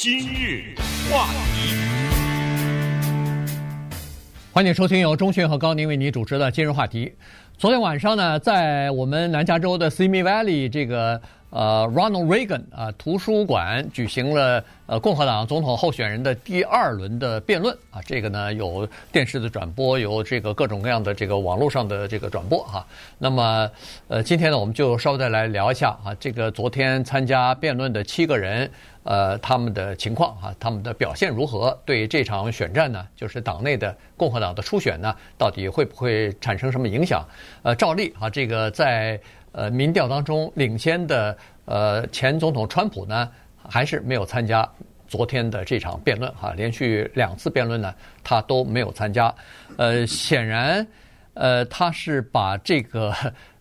今日话题，欢迎收听由钟迅和高宁为你主持的今日话题。昨天晚上呢，在我们南加州的 Simi Valley 这个呃 Ronald Reagan 啊图书馆举行了呃共和党总统候选人的第二轮的辩论啊，这个呢有电视的转播，有这个各种各样的这个网络上的这个转播哈。那么呃今天呢，我们就稍微再来聊一下啊，这个昨天参加辩论的七个人。呃，他们的情况啊，他们的表现如何？对这场选战呢，就是党内的共和党的初选呢，到底会不会产生什么影响？呃，照例啊，这个在呃民调当中领先的呃前总统川普呢，还是没有参加昨天的这场辩论哈，连续两次辩论呢，他都没有参加。呃，显然，呃，他是把这个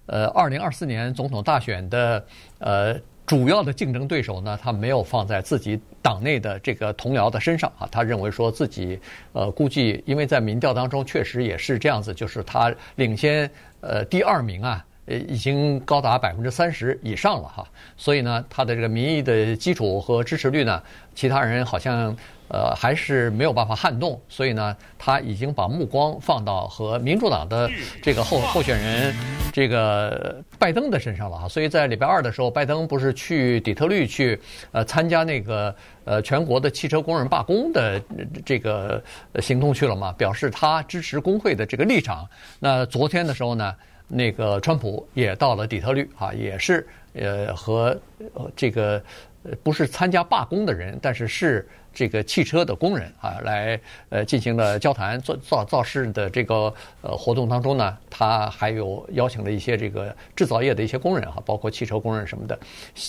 呃二零二四年总统大选的呃。主要的竞争对手呢，他没有放在自己党内的这个同僚的身上啊。他认为说自己，呃，估计因为在民调当中确实也是这样子，就是他领先呃第二名啊，呃，已经高达百分之三十以上了哈。所以呢，他的这个民意的基础和支持率呢，其他人好像。呃，还是没有办法撼动，所以呢，他已经把目光放到和民主党的这个候候选人这个拜登的身上了哈。所以在礼拜二的时候，拜登不是去底特律去呃参加那个呃全国的汽车工人罢工的这个行动去了嘛，表示他支持工会的这个立场。那昨天的时候呢，那个川普也到了底特律啊，也是呃和这个不是参加罢工的人，但是是。这个汽车的工人啊，来呃进行了交谈，造造造势的这个呃活动当中呢，他还有邀请了一些这个制造业的一些工人哈，包括汽车工人什么的，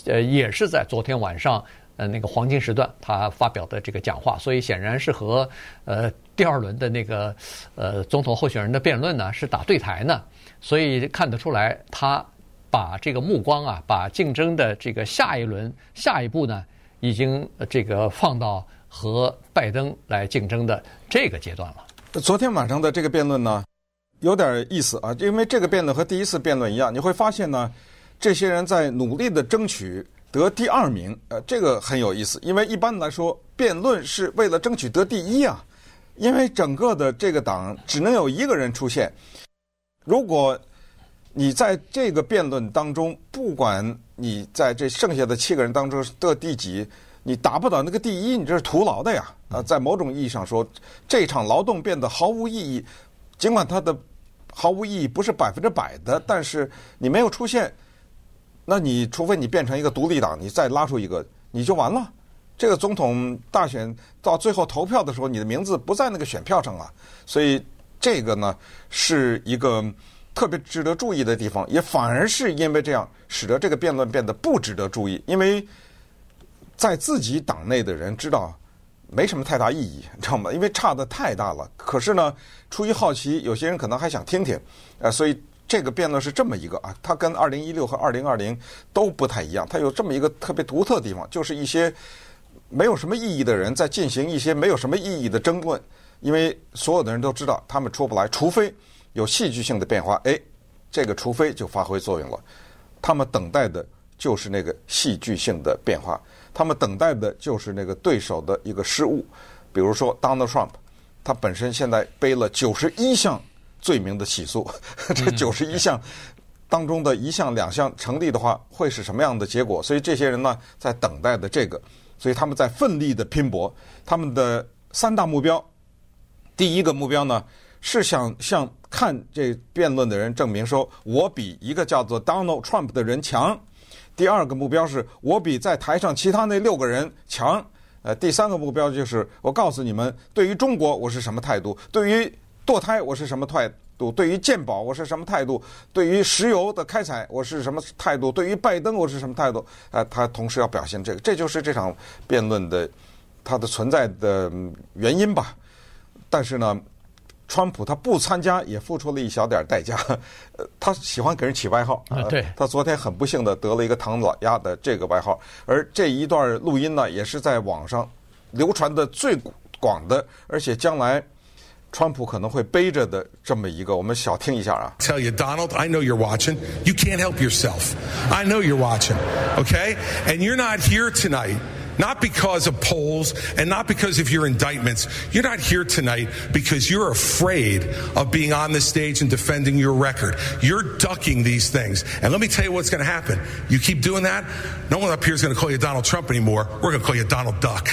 呃，也是在昨天晚上呃那个黄金时段他发表的这个讲话，所以显然是和呃第二轮的那个呃总统候选人的辩论呢是打对台呢，所以看得出来他把这个目光啊，把竞争的这个下一轮下一步呢，已经这个放到。和拜登来竞争的这个阶段了。昨天晚上的这个辩论呢，有点意思啊，因为这个辩论和第一次辩论一样，你会发现呢，这些人在努力的争取得第二名，呃，这个很有意思。因为一般来说，辩论是为了争取得第一啊，因为整个的这个党只能有一个人出现。如果你在这个辩论当中，不管你在这剩下的七个人当中得第几。你达不到那个第一，你这是徒劳的呀！啊，在某种意义上说，这场劳动变得毫无意义。尽管它的毫无意义不是百分之百的，但是你没有出现，那你除非你变成一个独立党，你再拉出一个，你就完了。这个总统大选到最后投票的时候，你的名字不在那个选票上啊。所以这个呢，是一个特别值得注意的地方，也反而是因为这样，使得这个辩论变得不值得注意，因为。在自己党内的人知道没什么太大意义，你知道吗？因为差得太大了。可是呢，出于好奇，有些人可能还想听听，呃，所以这个辩论是这么一个啊，它跟二零一六和二零二零都不太一样，它有这么一个特别独特的地方，就是一些没有什么意义的人在进行一些没有什么意义的争论，因为所有的人都知道他们出不来，除非有戏剧性的变化，哎，这个除非就发挥作用了，他们等待的就是那个戏剧性的变化。他们等待的就是那个对手的一个失误，比如说 Donald Trump，他本身现在背了九十一项罪名的起诉，这九十一项当中的一项两项成立的话，会是什么样的结果？所以这些人呢，在等待的这个，所以他们在奋力的拼搏。他们的三大目标，第一个目标呢，是想向看这辩论的人证明说，我比一个叫做 Donald Trump 的人强。第二个目标是我比在台上其他那六个人强，呃，第三个目标就是我告诉你们，对于中国我是什么态度，对于堕胎我是什么态度，对于鉴宝我是什么态度，对于石油的开采我是什么态度，对于拜登我是什么态度，呃，他同时要表现这个，这就是这场辩论的它的存在的原因吧。但是呢。川普他不参加也付出了一小点代价，呃，他喜欢给人起外号啊，对，他昨天很不幸的得了一个唐老鸭的这个外号，而这一段录音呢，也是在网上流传的最广的，而且将来川普可能会背着的这么一个，我们小听一下啊。Tell you Donald, I know you're watching. You can't help yourself. I know you're watching. Okay, and you're not here tonight. not because of polls and not because of your indictments. You're not here tonight because you're afraid of being on the stage and defending your record. You're ducking these things. And let me tell you what's going to happen. You keep doing that, no one up here is going to call you Donald Trump anymore. We're going to call you Donald Duck.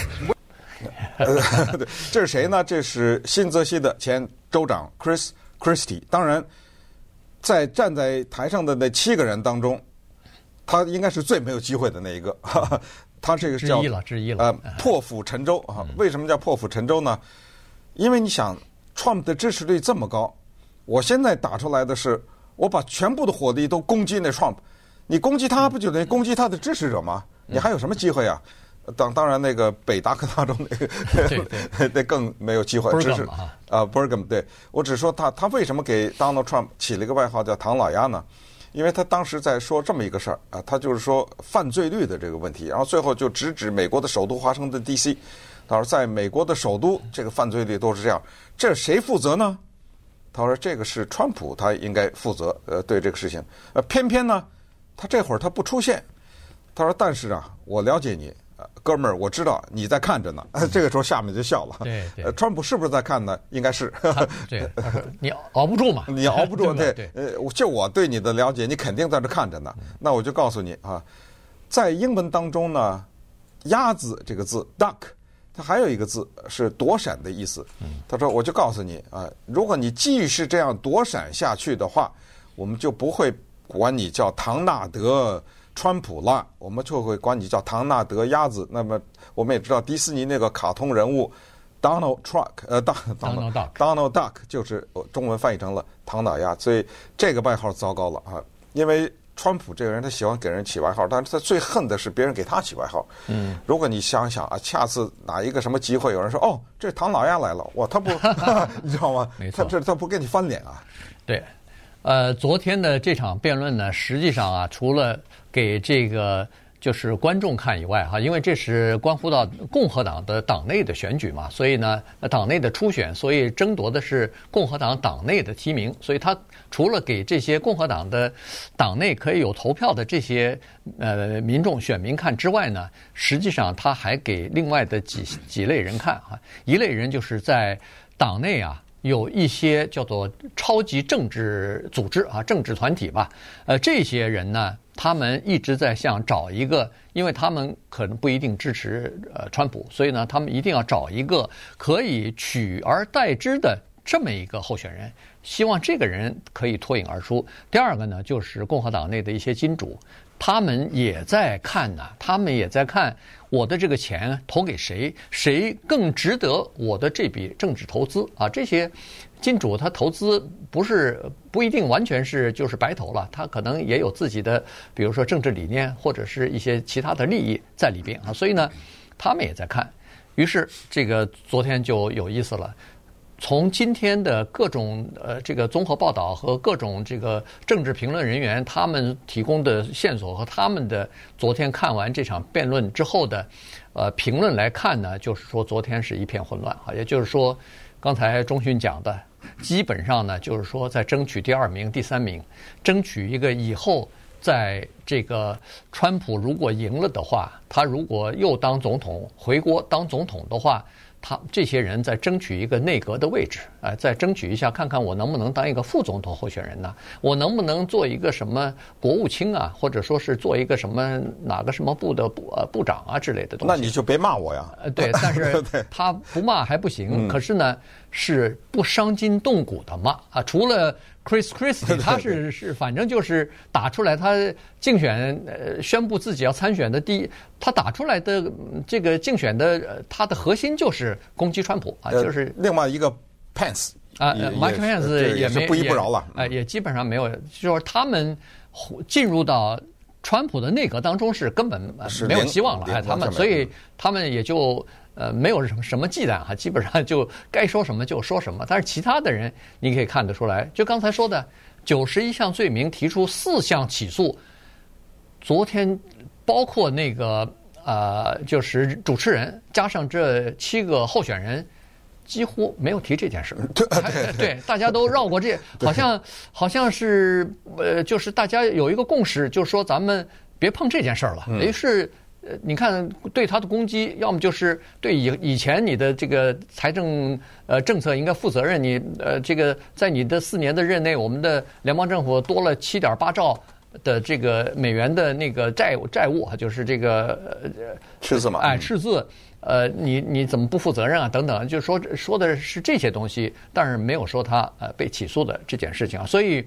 这是谁呢？这是新泽西的前州长 Chris Christie。当然，在站在台上的那七个人当中，他应该是最没有机会的那一个。 他这个叫之一了，之一了。呃，破釜沉舟啊！为什么叫破釜沉舟呢？因为你想，Trump 的支持率这么高，我现在打出来的是，我把全部的火力都攻击那 Trump，你攻击他不就等于攻击他的支持者吗？你还有什么机会啊？当当然，那个北达科他州那个，那更没有机会。只是啊，Burgum，对我只说他他为什么给 Donald Trump 起了一个外号叫“唐老鸭”呢？因为他当时在说这么一个事儿啊，他就是说犯罪率的这个问题，然后最后就直指美国的首都华盛顿 D.C.，他说在美国的首都这个犯罪率都是这样，这谁负责呢？他说这个是川普他应该负责，呃，对这个事情，呃，偏偏呢，他这会儿他不出现，他说但是啊，我了解你。哥们儿，我知道你在看着呢。这个时候下面就笑了。对对，川普是不是在看呢？应该是。对，你熬不住嘛？你熬不住，对就我对你的了解，你肯定在这看着呢。那我就告诉你啊，在英文当中呢，“鸭子”这个字 “duck”，它还有一个字是躲闪的意思。他说：“我就告诉你啊，如果你继续这样躲闪下去的话，我们就不会管你叫唐纳德。”川普啦，我们就会管你叫唐纳德鸭子。那么我们也知道迪士尼那个卡通人物 Donald Truck，呃，Donald Duck，Donald Duck 就是中文翻译成了唐老鸭，所以这个外号糟糕了啊！因为川普这个人他喜欢给人起外号，但是他最恨的是别人给他起外号。嗯，如果你想想啊，下次哪一个什么机会有人说哦，这是唐老鸭来了，哇，他不，你知道吗？没错，他这他不跟你翻脸啊？对，呃，昨天的这场辩论呢，实际上啊，除了给这个就是观众看以外哈，因为这是关乎到共和党的党内的选举嘛，所以呢，党内的初选，所以争夺的是共和党党内的提名，所以他除了给这些共和党的党内可以有投票的这些呃民众选民看之外呢，实际上他还给另外的几几类人看哈，一类人就是在党内啊。有一些叫做超级政治组织啊，政治团体吧，呃，这些人呢，他们一直在想找一个，因为他们可能不一定支持呃川普，所以呢，他们一定要找一个可以取而代之的这么一个候选人，希望这个人可以脱颖而出。第二个呢，就是共和党内的一些金主。他们也在看呐，他们也在看我的这个钱投给谁，谁更值得我的这笔政治投资啊？这些金主他投资不是不一定完全是就是白投了，他可能也有自己的，比如说政治理念或者是一些其他的利益在里边啊。所以呢，他们也在看，于是这个昨天就有意思了。从今天的各种呃这个综合报道和各种这个政治评论人员他们提供的线索和他们的昨天看完这场辩论之后的呃评论来看呢，就是说昨天是一片混乱啊，也就是说刚才中迅讲的，基本上呢就是说在争取第二名、第三名，争取一个以后在这个川普如果赢了的话，他如果又当总统回国当总统的话。他这些人在争取一个内阁的位置，哎，再争取一下，看看我能不能当一个副总统候选人呢？我能不能做一个什么国务卿啊，或者说是做一个什么哪个什么部的部呃部长啊之类的东西？那你就别骂我呀。呃，对，但是 他不骂还不行，可是呢，是不伤筋动骨的骂啊，除了。Chris Christie，他是是，反正就是打出来，他竞选呃宣布自己要参选的第一，他打出来的这个竞选的他的核心就是攻击川普啊，就是另外一个 Pence 啊，Mike Pence 也是不依不饶了，哎，也基本上没有，就是他们进入到川普的内阁当中是根本没有希望了，哎，他们所以他们也就。呃，没有什么什么忌惮哈，基本上就该说什么就说什么。但是其他的人，你可以看得出来，就刚才说的九十一项罪名提出四项起诉，昨天包括那个呃，就是主持人加上这七个候选人，几乎没有提这件事。对对对，对，大家都绕过这，好像好像是呃，就是大家有一个共识，就是说咱们别碰这件事儿了。于是。呃，你看对他的攻击，要么就是对以以前你的这个财政呃政策应该负责任，你呃这个在你的四年的任内，我们的联邦政府多了七点八兆的这个美元的那个债务债务，就是这个呃赤字嘛，哎赤字，呃你你怎么不负责任啊？等等，就说说的是这些东西，但是没有说他呃被起诉的这件事情啊。所以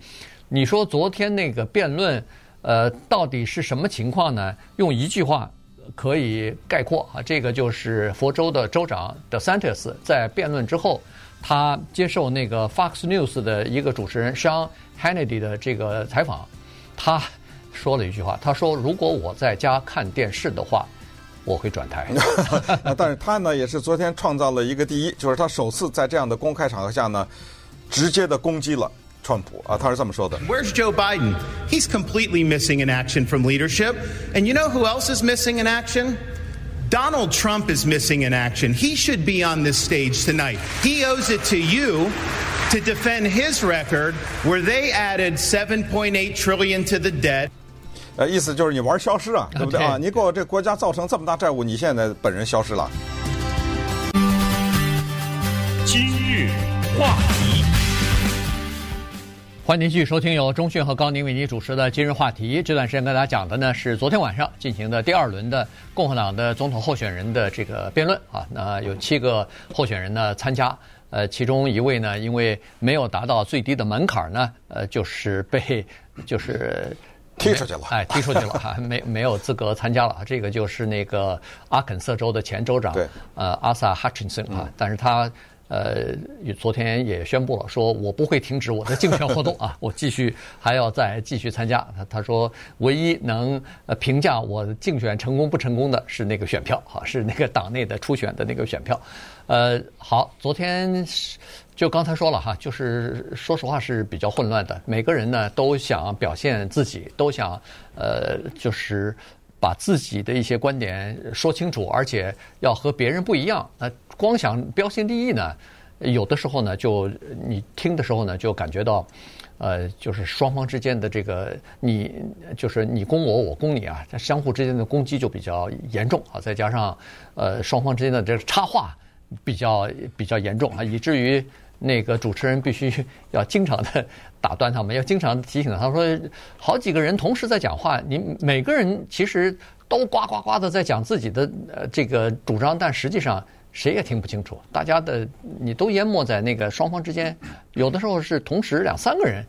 你说昨天那个辩论。呃，到底是什么情况呢？用一句话可以概括啊，这个就是佛州的州长 DeSantis 在辩论之后，他接受那个 Fox News 的一个主持人 Sean Hannity 的这个采访，他说了一句话，他说：“如果我在家看电视的话，我会转台。”但是他呢，也是昨天创造了一个第一，就是他首次在这样的公开场合下呢，直接的攻击了。川普啊，他是这么说的。Where's Joe Biden? He's completely missing in action from leadership. And you know who else is missing in action? Donald Trump is missing in action. He should be on this stage tonight. He owes it to you to defend his record where they added 7.8 trillion to the debt. 呃，意思就是你玩消失啊，对不对啊？你给我这国家造成这么大债务，你现在本人消失了。今日话题。 欢迎您继续收听由中讯和高宁为您主持的今日话题。这段时间跟大家讲的呢是昨天晚上进行的第二轮的共和党的总统候选人的这个辩论啊。那有七个候选人呢参加，呃，其中一位呢因为没有达到最低的门槛呢，呃，就是被就是踢出去了，哎，踢出去了哈，没没有资格参加了。这个就是那个阿肯色州的前州长，呃，阿萨哈钦森啊，但是他。呃，昨天也宣布了，说我不会停止我的竞选活动啊，我继续还要再继续参加。他他说，唯一能评价我竞选成功不成功的是那个选票哈，是那个党内的初选的那个选票。呃，好，昨天就刚才说了哈，就是说实话是比较混乱的，每个人呢都想表现自己，都想呃就是。把自己的一些观点说清楚，而且要和别人不一样。那光想标新立异呢，有的时候呢，就你听的时候呢，就感觉到，呃，就是双方之间的这个你就是你攻我，我攻你啊，相互之间的攻击就比较严重啊。再加上呃双方之间的这个插话比较 比较严重啊，以至于。那个主持人必须要经常的打断他们，要经常提醒他。他说，好几个人同时在讲话，你每个人其实都呱呱呱的在讲自己的呃这个主张，但实际上谁也听不清楚。大家的你都淹没在那个双方之间，有的时候是同时两三个人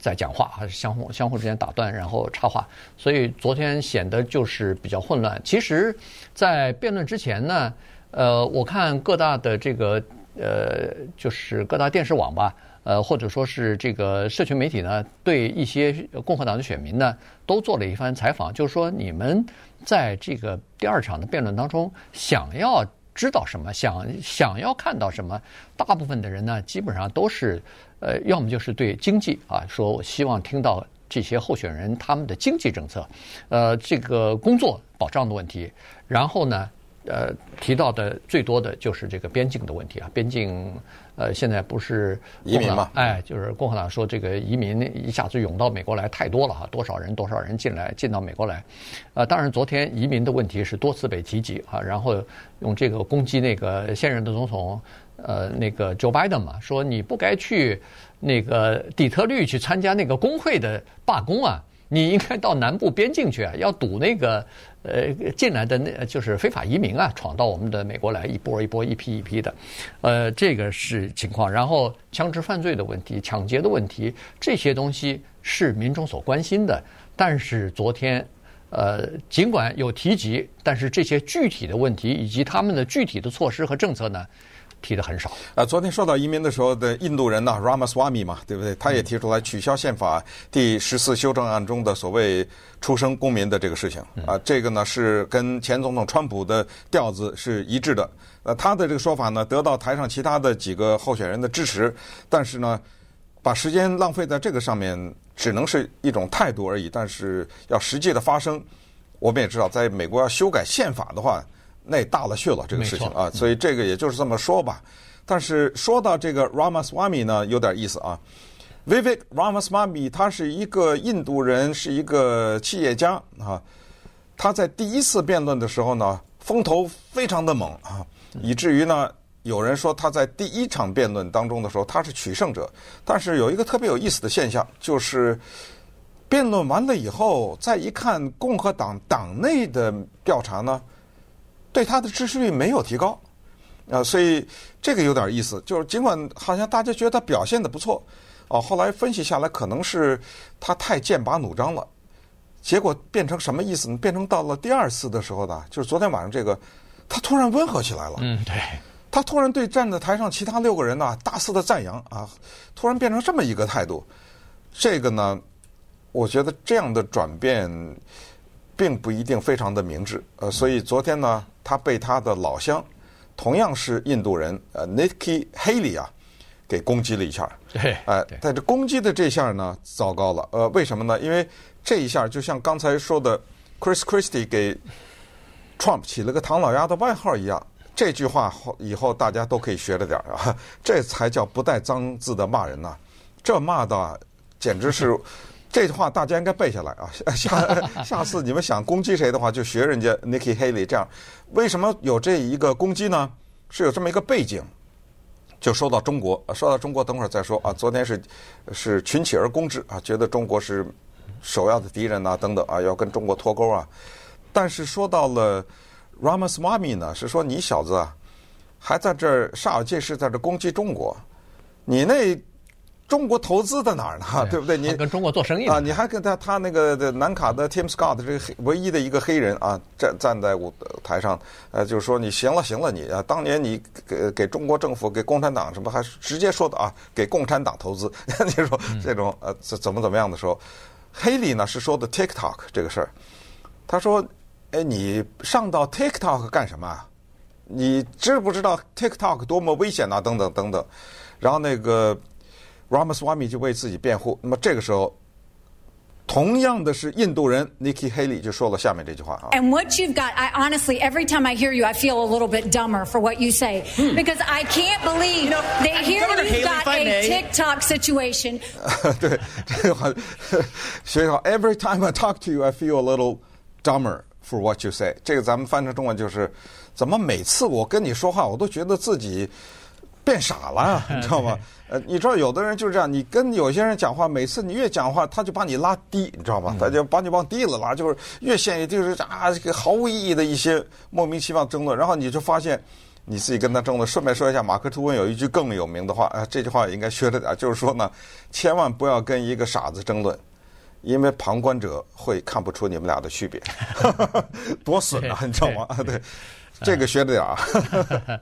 在讲话，还是相互相互之间打断，然后插话，所以昨天显得就是比较混乱。其实，在辩论之前呢，呃，我看各大的这个。呃，就是各大电视网吧，呃，或者说是这个社群媒体呢，对一些共和党的选民呢，都做了一番采访，就是说你们在这个第二场的辩论当中，想要知道什么，想想要看到什么，大部分的人呢，基本上都是，呃，要么就是对经济啊，说我希望听到这些候选人他们的经济政策，呃，这个工作保障的问题，然后呢。呃，提到的最多的就是这个边境的问题啊，边境呃，现在不是移民嘛？哎，就是共和党说这个移民一下子涌到美国来太多了哈，多少人多少人进来进到美国来，呃，当然昨天移民的问题是多次被提及啊，然后用这个攻击那个现任的总统呃那个 Joe Biden 嘛，说你不该去那个底特律去参加那个工会的罢工啊。你应该到南部边境去啊，要堵那个呃进来的那就是非法移民啊，闯到我们的美国来一波一波一批一批的，呃，这个是情况。然后枪支犯罪的问题、抢劫的问题，这些东西是民众所关心的。但是昨天，呃，尽管有提及，但是这些具体的问题以及他们的具体的措施和政策呢，提的很少啊！昨天说到移民的时候的印度人呢，Ramaswamy 嘛，对不对？他也提出来取消宪法第十四修正案中的所谓出生公民的这个事情啊。这个呢是跟前总统川普的调子是一致的。呃，他的这个说法呢得到台上其他的几个候选人的支持，但是呢，把时间浪费在这个上面只能是一种态度而已。但是要实际的发生，我们也知道，在美国要修改宪法的话。那大了去了，这个事情啊，所以这个也就是这么说吧。但是说到这个 Ramaswamy 呢，有点意思啊。Vivek Ramaswamy 他是一个印度人，是一个企业家啊。他在第一次辩论的时候呢，风头非常的猛啊，以至于呢，有人说他在第一场辩论当中的时候他是取胜者，但是有一个特别有意思的现象，就是辩论完了以后，再一看共和党党内的调查呢，对他的支持率没有提高，啊，所以这个有点意思，就是尽管好像大家觉得他表现得不错，哦，后来分析下来可能是他太剑拔弩张了。结果变成什么意思呢？变成到了第二次的时候呢，就是昨天晚上这个，他突然温和起来了。嗯，对。他突然对站在台上其他六个人呢大肆的赞扬啊，突然变成这么一个态度。这个呢，我觉得这样的转变并不一定非常的明智。呃，所以昨天呢，他被他的老乡，同样是印度人，呃，Nikki Haley 啊，给攻击了一下。对。哎，但这攻击的这下呢，糟糕了。呃，为什么呢？因为这一下就像刚才说的，Chris Christie 给 Trump 起了个唐老鸭的外号一样，这句话以后大家都可以学着点啊，这才叫不带脏字的骂人呐，这骂的简直是，这句话大家应该背下来啊，下下次你们想攻击谁的话，就学人家 Nikki Haley 这样。为什么有这一个攻击呢？是有这么一个背景，就说到中国，说到中国，等会儿再说啊。昨天是是群起而攻之啊，觉得中国是。首要的敌人呐、啊，等等啊，要跟中国脱钩啊。但是说到了 Ramaswamy 呢，是说你小子啊，还在这儿煞有介事在这攻击中国，你那中国投资在哪儿呢？对，不对？你跟中国做生意啊？你还跟他他那个的南卡的 Tim Scott 这个黑唯一的一个黑人啊，站站在舞台上，呃，就是说你行了行了你啊，当年你给给中国政府给共产党什么还是直接说的啊，给共产党投资，你说这种呃怎怎么怎么样的时候。黑利呢是说的 TikTok 这个事儿，他说：“哎，你上到 TikTok 干什么啊？你知不知道 TikTok 多么危险啊？等等等等。”然后那个 Ramaswamy 就为自己辩护。那么这个时候。同样的是印度人 Nikki Haley 就说了下面这句话啊。And what you've got, I honestly, every time I hear you, I feel a little bit dumber for what you say, because I can't believe you know, they hear you've got a TikTok situation. 对，这个话学好。Every time I talk to you, I feel a little dumber for what you say。这个咱们翻成中文就是，怎么每次我跟你说话，我都觉得自己 变傻了，你知道吗？呃，你知道有的人就是这样，你跟有些人讲话，每次你越讲话，他就把你拉低，你知道吗？他就把你往低了拉，就是越陷，就是啊，这个毫无意义的一些莫名其妙争论，然后你就发现你自己跟他争论。顺便说一下，马克吐温有一句更有名的话，啊，这句话也应该学着点，就是说呢，千万不要跟一个傻子争论，因为旁观者会看不出你们俩的区别，多损啊，你知道吗？啊，对，这个学着点啊。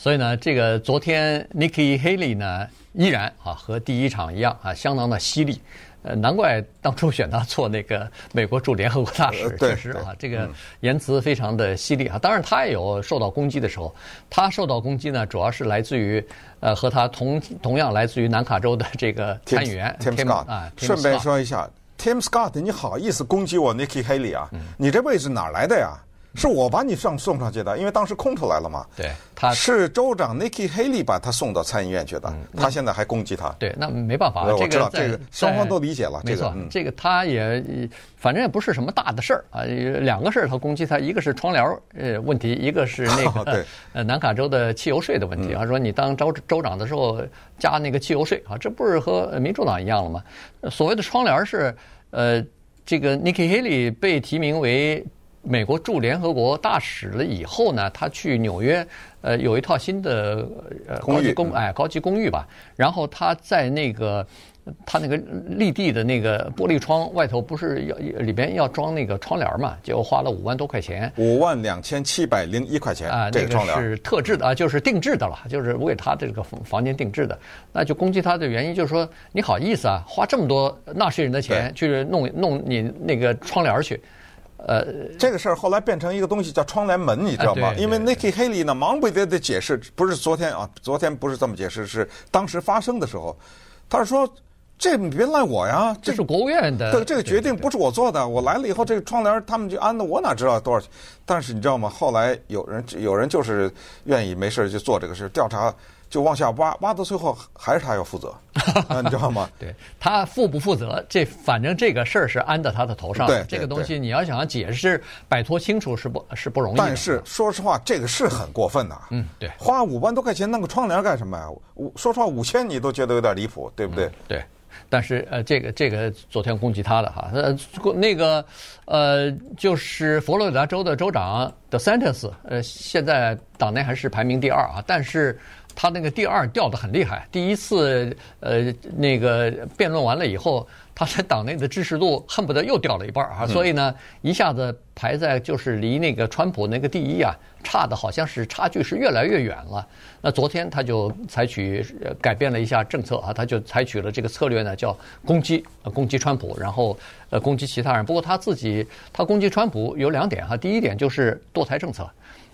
所以呢，这个昨天 Nikki Haley 呢，依然啊和第一场一样啊，相当的犀利。呃，难怪当初选他做那个美国驻联合国大使，确实啊，这个言辞非常的犀利啊。当然，他也有受到攻击的时候。他受到攻击呢，主要是来自于呃和他同同样来自于南卡州的这个参议员 Tim, Scott 啊。顺便说一下，Tim Scott，你好意思攻击我 Nikki Haley 啊？你这位置哪来的呀？是我把你上送上去的，因为当时空出来了嘛。对，他是州长 Nikki Haley 把他送到参议院去的。嗯、他现在还攻击他。对，那没办法，我知道这个这个双方都理解了。没错，这个嗯、这个他也反正也不是什么大的事儿啊。两个事儿他攻击他，一个是窗帘呃问题，一个是那个、呃南卡州的汽油税的问题他。嗯、说你当州州长的时候加那个汽油税啊，这不是和民主党一样了吗？所谓的窗帘是呃这个 Nikki Haley 被提名为。美国驻联合国大使了以后呢，他去纽约，呃，有一套新的呃高级公哎高级公寓吧，然后他在那个他那个立地的那个玻璃窗外头不是要里边要装那个窗帘嘛，结果花了五万多块钱，五万两千七百零一块钱啊，这个窗帘。是特制的啊，就是定制的了，就是为他这个房间定制的。那就攻击他的原因就是说，你好意思啊，花这么多纳税人的钱去弄弄你那个窗帘去。呃，这个事儿后来变成一个东西叫窗帘门，你知道吗？啊、因为 Nikki Haley 呢，忙不迭的解释，不是昨天啊，昨天不是这么解释，是当时发生的时候，他是说，这你别赖我呀，这是国务院的，对，这个决定不是我做的，我来了以后，这个窗帘他们就安的，我哪知道多少钱？但是你知道吗？后来有人有人就是愿意没事就做这个事，调查就往下挖，挖到最后还是他要负责，啊、你知道吗？对，他负不负责，这反正这个事儿是安在他的头上。对，这个东西你要想解释、摆脱清楚是不，是不容易的。但是说实话，这个是很过分的。嗯，对，花五万多块钱弄个窗帘干什么呀？五说实话，五千你都觉得有点离谱，对不对？嗯、对。但是呃，这个这个昨天攻击他的哈，呃，那个呃，就是佛罗里达州的州长 DeSantis，呃，现在党内还是排名第二啊，但是。他那个第二掉得很厉害，第一次呃那个辩论完了以后，他在党内的支持度恨不得又掉了一半啊，所以呢一下子排在就是离那个川普那个第一啊差的好像是差距是越来越远了。那昨天他就采取改变了一下政策啊，他就采取了这个策略呢，叫攻击攻击川普，然后呃攻击其他人。不过他自己他攻击川普有两点哈，第一点就是堕胎政策。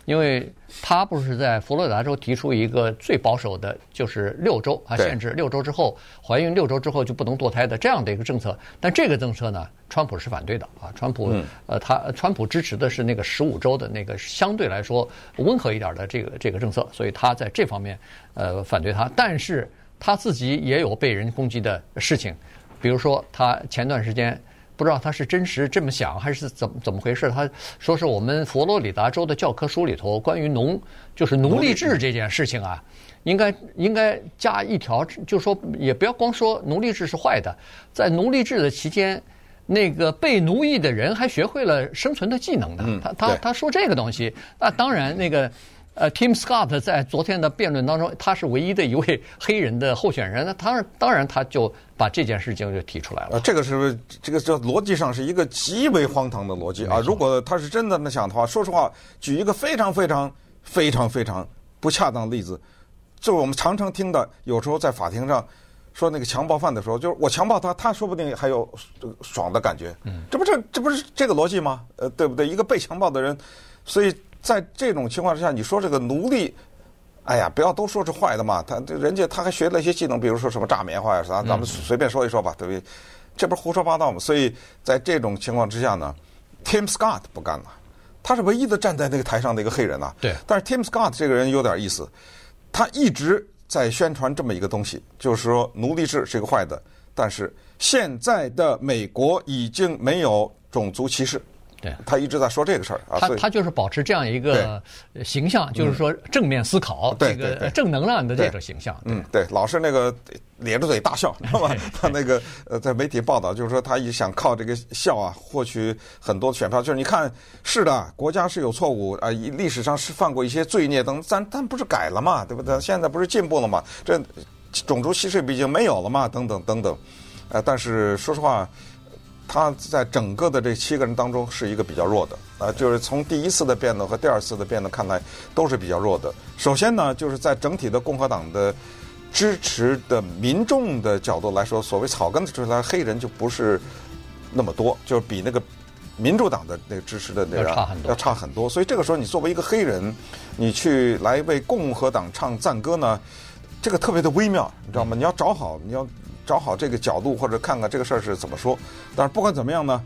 因为他不是在佛罗里达州提出一个最保守的，就是六周啊，限制六周之后怀孕六周之后就不能堕胎的这样的一个政策。但这个政策呢，川普是反对的啊。川普呃，他川普支持的是那个十五周的那个相对来说温和一点的这个这个政策，所以他在这方面呃反对他。但是他自己也有被人攻击的事情，比如说他前段时间。不知道他是真实这么想还是怎么怎么回事？他说是我们佛罗里达州的教科书里头关于农就是奴隶制这件事情啊，应该应该加一条，就说也不要光说奴隶制是坏的，在奴隶制的期间，那个被奴役的人还学会了生存的技能呢。他他他说这个东西，那当然那个。呃，Tim Scott 在昨天的辩论当中，他是唯一的一位 黑人的候选人，那当然，当然他就把这件事情就提出来了。呃，这个是这个这逻辑上是一个极为荒唐的逻辑啊！如果他是真的那想的话，说实话，举一个非常非常非常非常不恰当的例子，就是我们常常听的，有时候在法庭上说那个强暴犯的时候，就是我强暴他，他说不定还有爽的感觉。嗯，这不这这不是这个逻辑吗？呃，对不对？一个被强暴的人，所以。在这种情况之下，你说这个奴隶，哎呀，不要都说是坏的嘛。他人家他还学了一些技能，比如说什么炸棉花呀啥，咱们随便说一说吧，对不对？这不是胡说八道吗？所以在这种情况之下呢，Tim Scott 不干了，他是唯一的站在那个台上的一个黑人呐。对。但是 Tim Scott 这个人有点意思，他一直在宣传这么一个东西，就是说奴隶制是一个坏的，但是现在的美国已经没有种族歧视。对，他一直在说这个事儿啊，他他就是保持这样一个形象，就是说正面思考，这个正能量的这种形象。嗯，对，老是那个咧着嘴大笑，知道吗？他那个呃，在媒体报道就是说，他也想靠这个笑啊，获取很多选票。就是你看，是的，国家是有错误啊，历史上是犯过一些罪孽等，咱咱不是改了嘛，对不对？现在不是进步了嘛？这种族歧视毕竟没有了嘛？等等等等，呃，但是说实话。他在整个的这七个人当中是一个比较弱的啊，就是从第一次的辩论和第二次的辩论看来都是比较弱的。首先呢，就是在整体的共和党的支持的民众的角度来说，所谓草根的支持来黑人就不是那么多，就是比那个民主党的那个支持的那个要差很多，要差很多。所以这个时候，你作为一个黑人，你去来为共和党唱赞歌呢，这个特别的微妙，你知道吗？你要找好，你要。找好这个角度，或者看看这个事儿是怎么说。但是不管怎么样呢，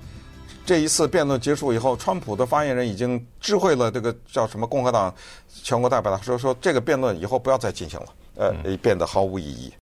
这一次辩论结束以后，川普的发言人已经知会了这个叫什么共和党全国代表，了说说这个辩论以后不要再进行了，呃，变得毫无意义。